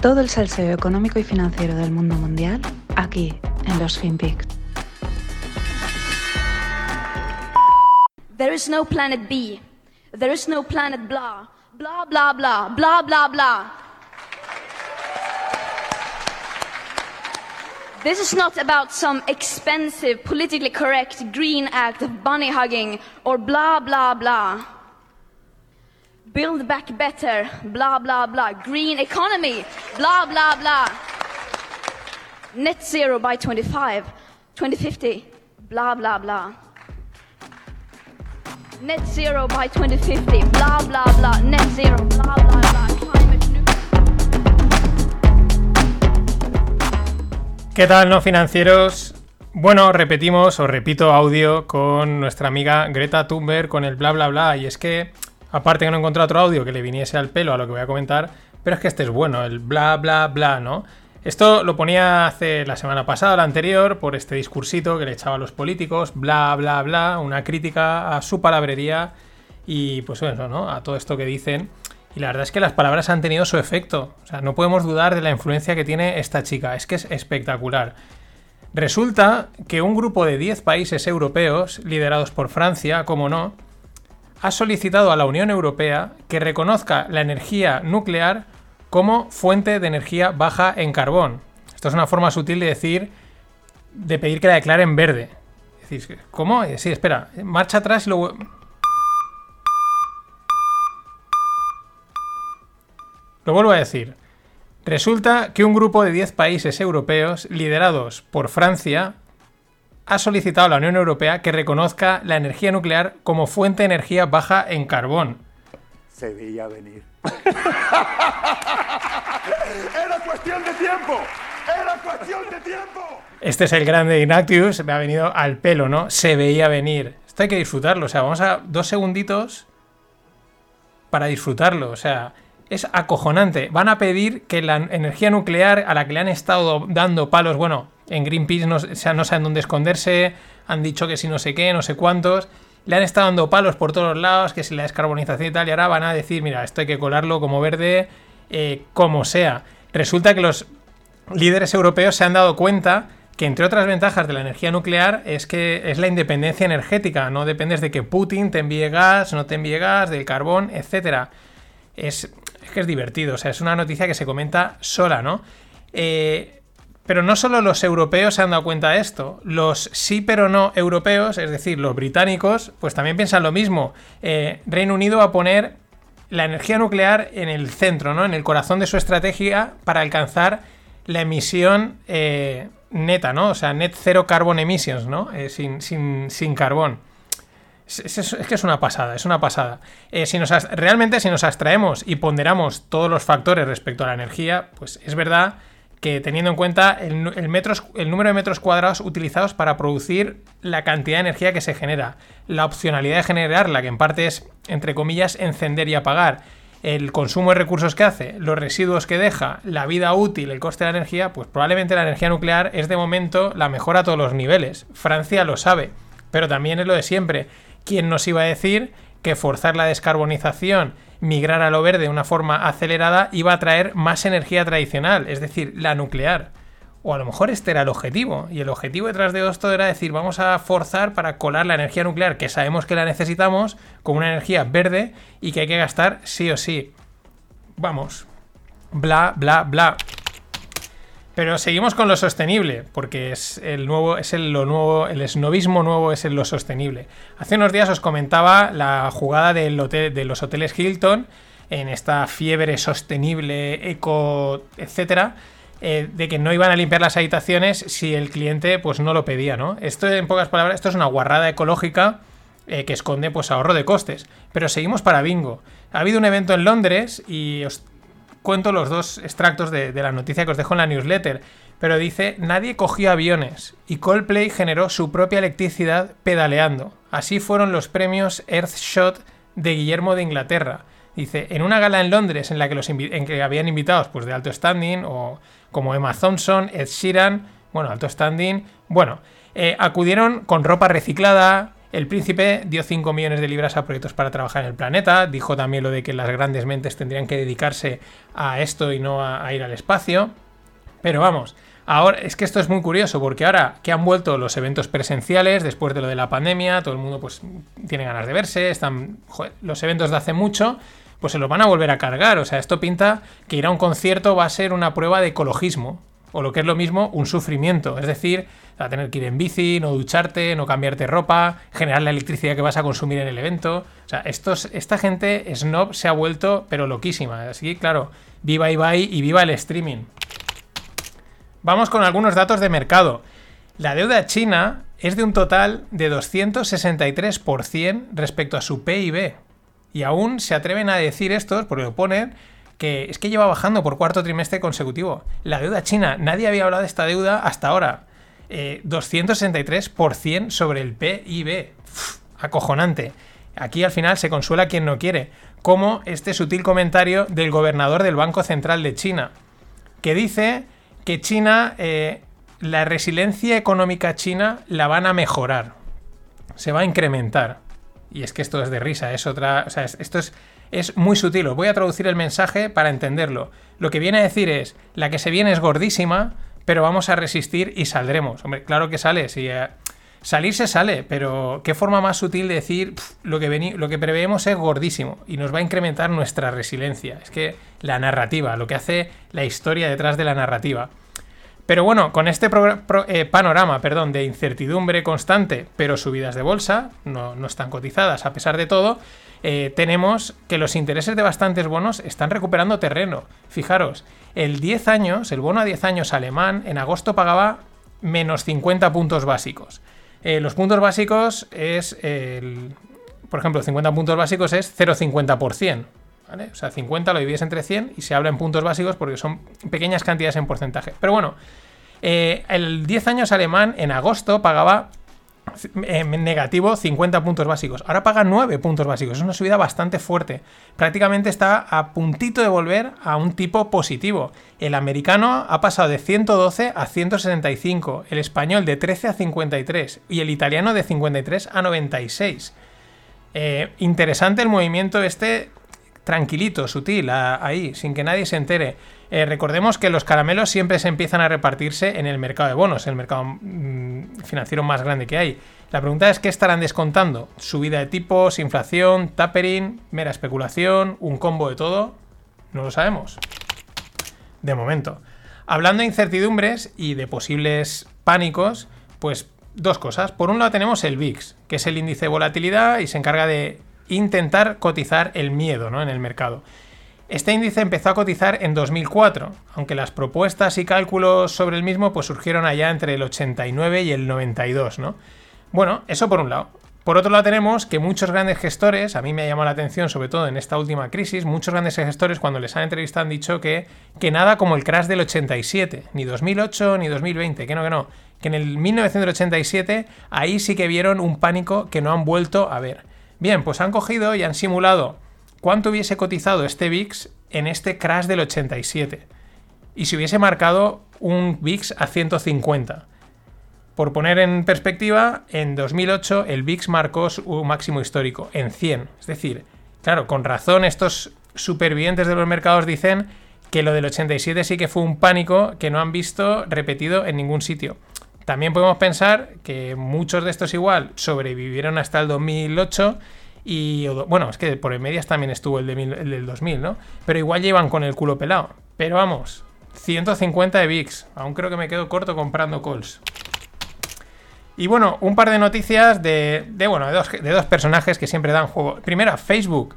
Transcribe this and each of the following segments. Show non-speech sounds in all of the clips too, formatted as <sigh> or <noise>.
Todo el salseo económico y financiero del mundo mundial aquí en los FinPix. There is no planet B. There is no planet blah. Blah, blah, blah. Blah, blah, blah. This is not about some expensive, politically correct green act of bunny hugging or blah, blah, blah. Build back better, blah, blah, blah. Green economy, blah, blah, blah. Net zero by 25, 2050, blah, blah, blah. Net zero by 2050, blah, blah, blah. Net zero, blah, blah. Climate ¿Qué tal, no financieros? Bueno, repetimos o repito audio con nuestra amiga Greta Thunberg con el bla bla bla. Y es que, aparte que no he encontrado otro audio que le viniese al pelo a lo que voy a comentar, pero es que este es bueno, el bla bla bla, ¿no? Esto lo ponía hace la semana pasada, la anterior, por este discursito que le echaba a los políticos, bla bla bla, una crítica a su palabrería y pues eso, ¿no? A todo esto que dicen. Y la verdad es que las palabras han tenido su efecto. O sea, no podemos dudar de la influencia que tiene esta chica. Es que es espectacular. Resulta que un grupo de 10 países europeos, liderados por Francia, como no, ha solicitado a la Unión Europea que reconozca la energía nuclear como fuente de energía baja en carbón. Esto es una forma sutil de decir, de pedir que la declaren verde. Es ¿cómo? Eh, Sí, espera, marcha atrás y luego... Lo vuelvo a decir. Resulta que un grupo de 10 países europeos, liderados por Francia, ha solicitado a la Unión Europea que reconozca la energía nuclear como fuente de energía baja en carbón. Se veía venir. <laughs> Era cuestión de tiempo. Era cuestión de tiempo. Este es el grande Ignatius, me ha venido al pelo, ¿no? Se veía venir. Esto hay que disfrutarlo, o sea, vamos a dos segunditos para disfrutarlo, o sea, es acojonante. Van a pedir que la energía nuclear a la que le han estado dando palos, bueno, en Greenpeace no, o sea, no saben dónde esconderse, han dicho que si no sé qué, no sé cuántos, le han estado dando palos por todos lados, que si la descarbonización y tal, y ahora van a decir, mira, esto hay que colarlo como verde, eh, como sea. Resulta que los líderes europeos se han dado cuenta que entre otras ventajas de la energía nuclear es que es la independencia energética, no dependes de que Putin te envíe gas, no te envíe gas, del carbón, etcétera. Es, es que es divertido, o sea, es una noticia que se comenta sola, ¿no? Eh, pero no solo los europeos se han dado cuenta de esto, los sí pero no europeos, es decir, los británicos, pues también piensan lo mismo. Eh, Reino Unido va a poner la energía nuclear en el centro, ¿no? En el corazón de su estrategia para alcanzar la emisión eh, neta, ¿no? O sea, net zero carbon emissions, ¿no? Eh, sin, sin, sin carbón. Es, que es una pasada, es una pasada. Si nos realmente, si nos abstraemos y ponderamos todos los factores respecto a la energía, pues es verdad que teniendo en cuenta el, el número de metros cuadrados utilizados para producir la cantidad de energía que se genera, la opcionalidad de generarla, que en parte es, entre comillas, encender y apagar, el consumo de recursos que hace, los residuos que deja, la vida útil, el coste de la energía, pues probablemente la energía nuclear es de momento la mejor a todos los niveles. Francia lo sabe, pero también es lo de siempre. ¿Quién nos iba a decir que forzar la descarbonización, migrar a lo verde de una forma acelerada, iba a traer más energía tradicional, es decir, la nuclear? O a lo mejor este era el objetivo. Y el objetivo detrás de esto era decir, vamos a forzar para colar la energía nuclear, que sabemos que la necesitamos, como una energía verde y que hay que gastar sí o sí. Vamos. Bla, bla, bla. Pero seguimos con lo sostenible, porque es el nuevo, es el, lo nuevo, el esnovismo nuevo es el lo sostenible. Hace unos días os comentaba la jugada de los hoteles Hilton en esta fiebre sostenible, eco, etcétera, eh, de que no iban a limpiar las habitaciones si el cliente pues no lo pedía, ¿no? Esto, en pocas palabras, esto es una guarrada ecológica eh, que esconde pues ahorro de costes. Pero seguimos para bingo. Ha habido un evento en Londres y os cuento los dos extractos de, la noticia que os dejo en la newsletter. Pero dice, nadie cogió aviones y Coldplay generó su propia electricidad pedaleando. Así fueron los premios Earthshot de Guillermo de Inglaterra. Dice, en una gala en Londres en la que, los en que habían invitados pues, de alto standing, o como Emma Thompson, Ed Sheeran, bueno, alto standing, bueno, eh, acudieron con ropa reciclada, El príncipe dio 5 millones de libras a proyectos para trabajar en el planeta, dijo también lo de que las grandes mentes tendrían que dedicarse a esto y no a, ir al espacio. Pero vamos, Ahora, es que esto es muy curioso, porque ahora que han vuelto los eventos presenciales, después de lo de la pandemia, todo el mundo pues tiene ganas de verse, están. los eventos de hace mucho, pues se los van a volver a cargar. O sea, esto pinta que ir a un concierto va a ser una prueba de ecologismo. O lo que es lo mismo, un sufrimiento. Es decir, a tener que ir en bici, no ducharte, no cambiarte ropa, generar la electricidad que vas a consumir en el evento. O sea, esta gente snob se ha vuelto, pero loquísima. Así que, claro, viva Ibai y viva el streaming. Vamos con algunos datos de mercado. La deuda china es de un total de 263% respecto a su PIB. Y aún se atreven a decir estos, porque lo ponen, que es que lleva bajando por cuarto trimestre consecutivo. La deuda china, nadie había hablado de esta deuda hasta ahora. Eh, 263% sobre el PIB. Acojonante. Aquí al final se consuela quien no quiere, como este sutil comentario del gobernador del Banco Central de China, que dice que China, eh, la resiliencia económica china la van a mejorar, se va a incrementar. Y es que esto es de risa, es otra. O sea, es- esto es, es muy sutil. Os voy a traducir el mensaje para entenderlo. Lo que viene a decir es: la que se viene es gordísima, pero vamos a resistir y saldremos. Hombre, claro que sale. Si, eh, salir se sale, pero qué forma más sutil de decir "Pf, lo que, lo que preveemos es gordísimo y nos va a incrementar nuestra resiliencia. Es que la narrativa, lo que hace la historia detrás de la narrativa. Pero bueno, con este eh, panorama perdón, de incertidumbre constante, pero subidas de bolsa, no, no están cotizadas a pesar de todo, eh, tenemos que los intereses de bastantes bonos están recuperando terreno. Fijaros, el 10 años, el bono a 10 años alemán, en agosto pagaba menos 50 puntos básicos. Eh, los puntos básicos es, el, por ejemplo, 50 puntos básicos es 0,50%. ¿vale? O sea, 50 lo divides entre 100 y se habla en puntos básicos porque son pequeñas cantidades en porcentaje. Pero bueno, eh, el 10 años alemán en agosto pagaba eh, negativo 50 puntos básicos. Ahora paga 9 puntos básicos. Es una subida bastante fuerte. Prácticamente está a puntito de volver a un tipo positivo. El americano ha pasado de 112 a 165. El español de 13 a 53. Y el italiano de 53 a 96. Eh, interesante el movimiento este tranquilito, sutil, ahí, sin que nadie se entere. Eh, recordemos que los caramelos siempre se empiezan a repartirse en el mercado de bonos, el mercado mm, financiero más grande que hay. La pregunta es qué estarán descontando. Subida de tipos, inflación, tapering, mera especulación, un combo de todo. No lo sabemos. De momento. Hablando de incertidumbres y de posibles pánicos, pues dos cosas. Por un lado tenemos el VIX, que es el índice de volatilidad y se encarga de intentar cotizar el miedo ¿no? en el mercado. Este índice empezó a cotizar en 2004, aunque las propuestas y cálculos sobre el mismo pues surgieron allá entre el 89 y el 92, ¿no? Bueno, eso por un lado. Por otro lado tenemos que muchos grandes gestores, a mí me ha llamado la atención sobre todo en esta última crisis, muchos grandes gestores cuando les han entrevistado han dicho que, que nada como el crash del 87, ni 2008 ni 2020, que no, que no, que en el 1987 ahí sí que vieron un pánico que no han vuelto a ver. Bien, pues han cogido y han simulado cuánto hubiese cotizado este VIX en este crash del 87 y si hubiese marcado un VIX a 150. Por poner en perspectiva, en 2008 el VIX marcó su máximo histórico en 100. Es decir, claro, con razón estos supervivientes de los mercados dicen que lo del 87 sí que fue un pánico que no han visto repetido en ningún sitio. También podemos pensar que muchos de estos igual sobrevivieron hasta el 2008 y bueno, es que por en medias también estuvo el, de mil- el del 2000, ¿no? Pero igual llevan con el culo pelado. Pero vamos, 150 de VIX. Aún creo que me quedo corto comprando calls. Y bueno, un par de noticias de, de, bueno, de dos, de dos personajes que siempre dan juego. Primera, Facebook.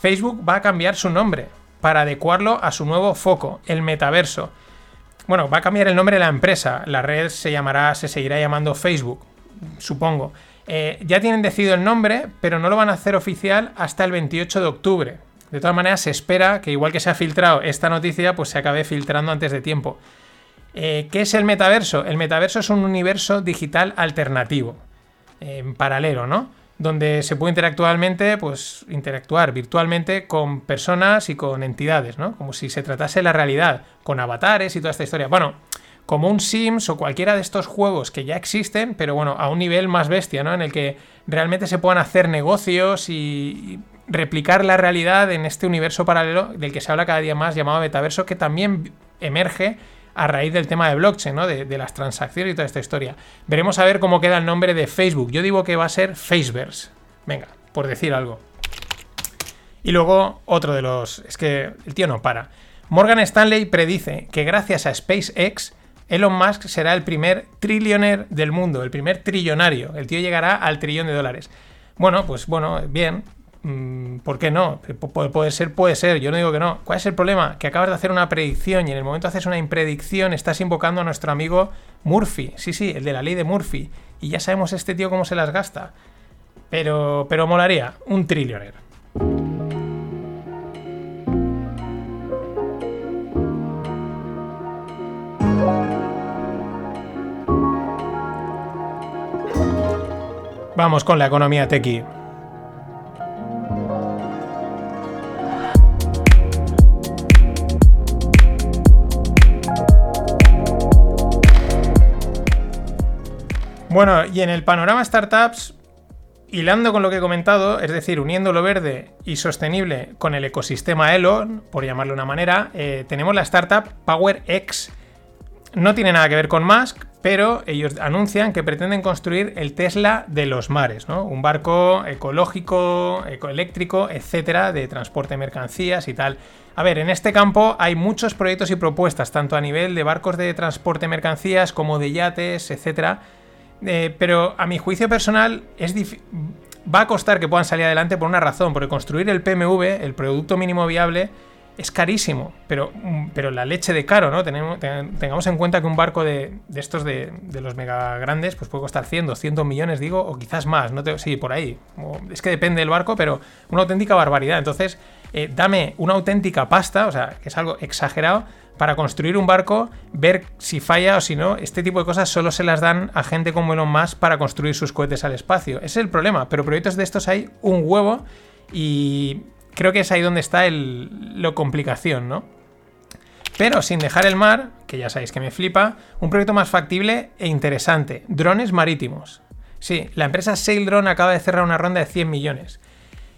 Facebook va a cambiar su nombre para adecuarlo a su nuevo foco, el metaverso. Bueno, va a cambiar el nombre de la empresa. La red se llamará, se seguirá llamando Facebook, supongo. Eh, ya tienen decidido el nombre, pero no lo van a hacer oficial hasta el 28 de octubre. De todas maneras, se espera que igual que se ha filtrado esta noticia, pues se acabe filtrando antes de tiempo. Eh, ¿Qué es el metaverso? El metaverso es un universo digital alternativo, en paralelo, ¿no? Donde se puede interactualmente, pues interactuar virtualmente con personas y con entidades, ¿no? Como si se tratase la realidad, con avatares y toda esta historia. Bueno, como un Sims o cualquiera de estos juegos que ya existen, pero bueno, a un nivel más bestia, ¿no? En el que realmente se puedan hacer negocios y replicar la realidad en este universo paralelo del que se habla cada día más llamado metaverso, que también emerge a raíz del tema de blockchain, ¿no? De, las transacciones y toda esta historia. Veremos a ver cómo queda el nombre de Facebook. Yo digo que va a ser Faceverse. Venga, por decir algo. Y luego otro de los... Es que el tío no para. Morgan Stanley predice que gracias a SpaceX, Elon Musk será el primer trillionaire del mundo, el primer trillonario. El tío llegará al trillón de dólares. Bueno, pues bueno, bien. Mm, ¿Por qué no? puede ser, puede ser. Yo no digo que no. ¿Cuál es el problema? Que acabas de hacer una predicción y en el momento haces una impredicción estás invocando a nuestro amigo Murphy. Sí, sí, el de la ley de Murphy. Y ya sabemos este tío cómo se las gasta. Pero, pero molaría. Un trillionaire. Vamos con la economía tequi. Bueno, y en el panorama startups, hilando con lo que he comentado, es decir, uniendo lo verde y sostenible con el ecosistema Elon, por llamarlo de una manera, eh, tenemos la startup PowerX. No tiene nada que ver con Musk, pero ellos anuncian que pretenden construir el Tesla de los mares, ¿no? Un barco ecológico, ecoeléctrico, etcétera, de transporte de mercancías y tal. A ver, en este campo hay muchos proyectos y propuestas, tanto a nivel de barcos de transporte de mercancías como de yates, etcétera. Eh, pero a mi juicio personal es va a costar que puedan salir adelante por una razón, porque construir el PMV, el producto mínimo viable, es carísimo, pero, mm, pero la leche de caro, ¿no? Tenemos, tengamos en cuenta que un barco de, estos de, los mega grandes pues puede costar 100, 200 millones, digo, o quizás más, no te, sí, por ahí. es que depende del barco, pero una auténtica barbaridad. Entonces, eh, dame una auténtica pasta, o sea, que es algo exagerado, para construir un barco, ver si falla o si no. Este tipo de cosas solo se las dan a gente como Elon Musk para construir sus cohetes al espacio. Ese es el problema, pero proyectos de estos hay un huevo y creo que es ahí donde está el, lo complicación, ¿no? Pero sin dejar el mar, que ya sabéis que me flipa, un proyecto más factible e interesante, drones marítimos. Sí, la empresa Saildrone acaba de cerrar una ronda de 100 millones.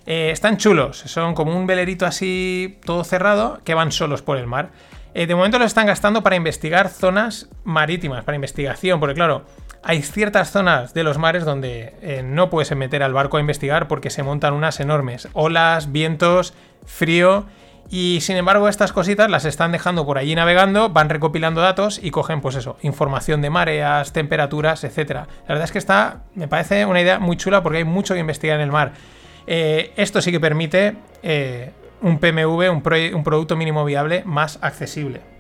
Eh, están chulos, son como un velerito así todo cerrado que van solos por el mar. Eh, de momento lo están gastando para investigar zonas marítimas, para investigación, porque claro, hay ciertas zonas de los mares donde eh, no puedes meter al barco a investigar porque se montan unas enormes olas, vientos, frío. Y sin embargo, estas cositas las están dejando por allí navegando, van recopilando datos y cogen, pues eso, información de mareas, temperaturas, etc. La verdad es que está, me parece una idea muy chula porque hay mucho que investigar en el mar. Eh, esto sí que permite eh, un PMV, un producto mínimo viable más accesible.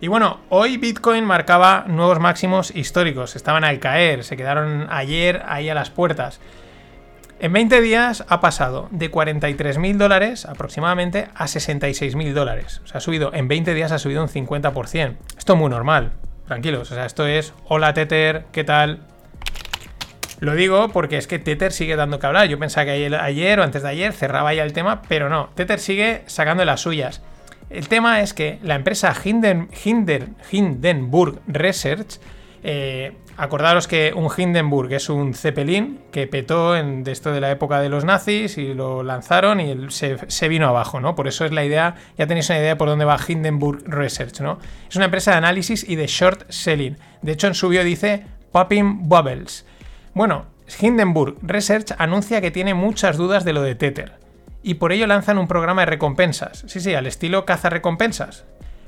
Y bueno, hoy Bitcoin marcaba nuevos máximos históricos, estaban al caer, se quedaron ayer ahí a las puertas. En 20 días ha pasado de 43.000 dólares aproximadamente a 66.000 dólares. O sea, ha subido, en 20 días ha subido un 50%. Esto es muy normal, tranquilos. O sea, esto es, hola Tether, ¿qué tal? Lo digo porque es que Tether sigue dando que hablar. Yo pensaba que ayer, o antes de ayer cerraba ya el tema, pero no. Tether sigue sacando las suyas. El tema es que la empresa Hinden, Hindenburg Research, eh, acordaros que un Hindenburg es un Zeppelin que petó en, de esto de la época de los nazis y lo lanzaron y se, vino abajo, ¿no? Por eso es la idea, ya tenéis una idea por dónde va Hindenburg Research, ¿no? Es una empresa de análisis y de short selling. De hecho, en su bio dice Popping Bubbles. Bueno, Hindenburg Research anuncia que tiene muchas dudas de lo de Tether y por ello lanzan un programa de recompensas. Sí, sí, al estilo caza recompensas.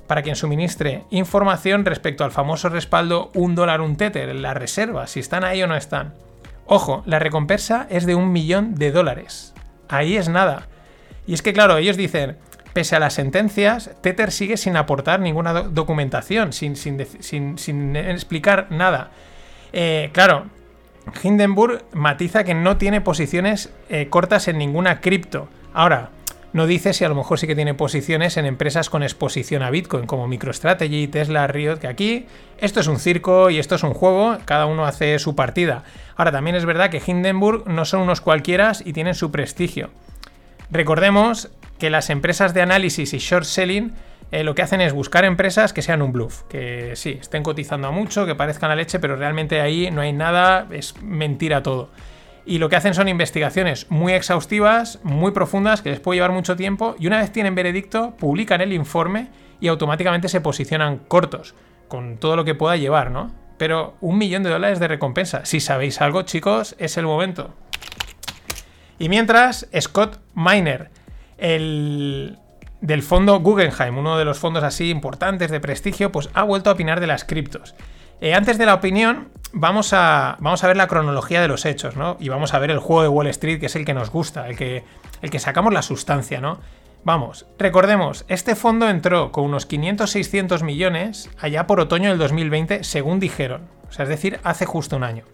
Para quien suministre información respecto al famoso respaldo un dólar un tether, la reserva, si están ahí o no están. Ojo, la recompensa es de un millón de dólares. Ahí es nada. Y es que, claro, ellos dicen, pese a las sentencias, Tether sigue sin aportar ninguna documentación, sin, sin, explicar nada. Eh, claro, Hindenburg matiza que no tiene posiciones eh, cortas en ninguna cripto. Ahora, no dice si a lo mejor sí que tiene posiciones en empresas con exposición a Bitcoin, como MicroStrategy, Tesla, Riot, que aquí esto es un circo y esto es un juego, cada uno hace su partida. Ahora, también es verdad que Hindenburg no son unos cualquiera y tienen su prestigio. Recordemos que las empresas de análisis y short selling eh, lo que hacen es buscar empresas que sean un bluff, que sí, estén cotizando a mucho, que parezcan la leche, pero realmente ahí no hay nada, es mentira todo. Y lo que hacen son investigaciones muy exhaustivas, muy profundas, que les puede llevar mucho tiempo, y una vez tienen veredicto, publican el informe y automáticamente se posicionan cortos, con todo lo que pueda llevar, ¿no? Pero un millón de dólares de recompensa. Si sabéis algo, chicos, es el momento. Y mientras, Scott Miner, el del fondo Guggenheim, uno de los fondos así importantes de prestigio, pues ha vuelto a opinar de las criptos. Eh, antes de la opinión, vamos a, vamos a ver la cronología de los hechos, ¿no? Y vamos a ver el juego de Wall Street, que es el que nos gusta, el que, el que sacamos la sustancia, ¿no? Vamos, recordemos, este fondo entró con unos 500-600 millones allá por otoño del 2020, según dijeron. O sea, es decir, hace justo un año.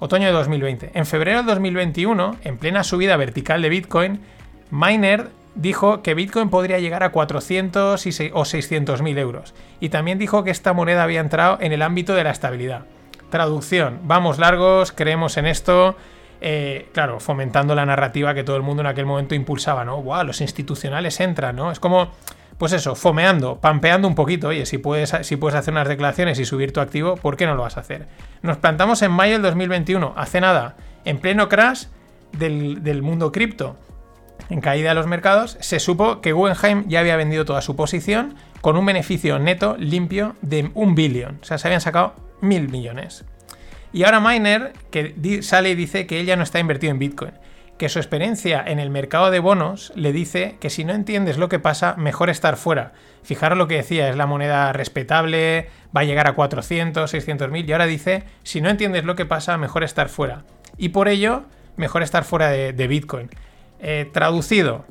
Otoño de 2020. En febrero del 2021, en plena subida vertical de Bitcoin, Miner dijo que Bitcoin podría llegar a 400 o 600 mil euros. Y también dijo que esta moneda había entrado en el ámbito de la estabilidad. Traducción, vamos largos, creemos en esto. Eh, claro, fomentando la narrativa que todo el mundo en aquel momento impulsaba, ¿no? ¡Wow! Los institucionales entran, ¿no? Es como, pues eso, fomeando, pampeando un poquito. Oye, si puedes, si puedes hacer unas declaraciones y subir tu activo, ¿por qué no lo vas a hacer? Nos plantamos en mayo del 2021, hace nada, en pleno crash del mundo cripto en caída de los mercados, se supo que Guggenheim ya había vendido toda su posición con un beneficio neto limpio de un billón. O sea, se habían sacado mil millones. Y ahora Miner, que sale y dice que ella no está invertido en Bitcoin, que su experiencia en el mercado de bonos le dice que si no entiendes lo que pasa, mejor estar fuera. Fijaros lo que decía, es la moneda respetable, va a llegar a 400, 600 mil, y ahora dice, si no entiendes lo que pasa, mejor estar fuera. Y por ello, mejor estar fuera de, de Bitcoin. Eh, traducido.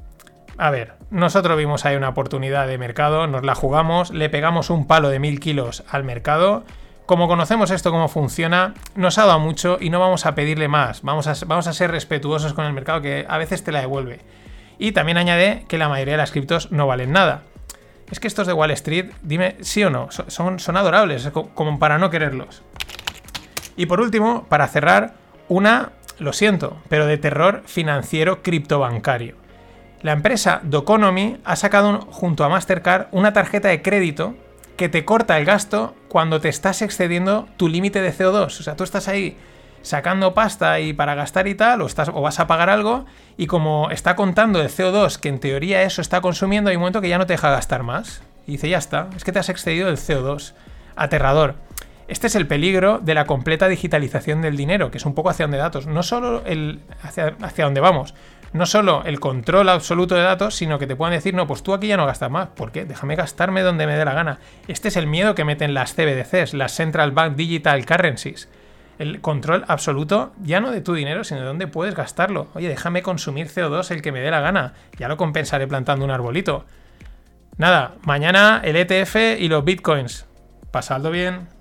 A ver, nosotros vimos ahí una oportunidad de mercado, nos la jugamos, le pegamos un palo de mil kilos al mercado. Como conocemos esto, cómo funciona, nos ha dado mucho y no vamos a pedirle más. Vamos a, vamos a ser respetuosos con el mercado que a veces te la devuelve. Y también añade que la mayoría de las criptos no valen nada. Es que estos de Wall Street, dime sí o no, son, son adorables, como para no quererlos. Y por último, para cerrar, una lo siento, pero de terror financiero criptobancario. La empresa Doconomy ha sacado junto a Mastercard una tarjeta de crédito que te corta el gasto cuando te estás excediendo tu límite de CO2. O sea, tú estás ahí sacando pasta y para gastar y tal, o, estás, o vas a pagar algo, y como está contando el CO2, que en teoría eso está consumiendo, hay un momento que ya no te deja gastar más. Y dice, ya está, es que te has excedido el CO2. Aterrador. Este es el peligro de la completa digitalización del dinero, que es un poco hacia donde datos. No solo el hacia, hacia dónde vamos, no solo el control absoluto de datos, sino que te puedan decir, no, pues tú aquí ya no gastas más. ¿Por qué? Déjame gastarme donde me dé la gana. Este es el miedo que meten las CBDCs, las Central Bank Digital Currencies. El control absoluto, ya no de tu dinero, sino de dónde puedes gastarlo. Oye, déjame consumir CO2 el que me dé la gana. Ya lo compensaré plantando un arbolito. Nada, mañana el ETF y los bitcoins. Pasadlo bien.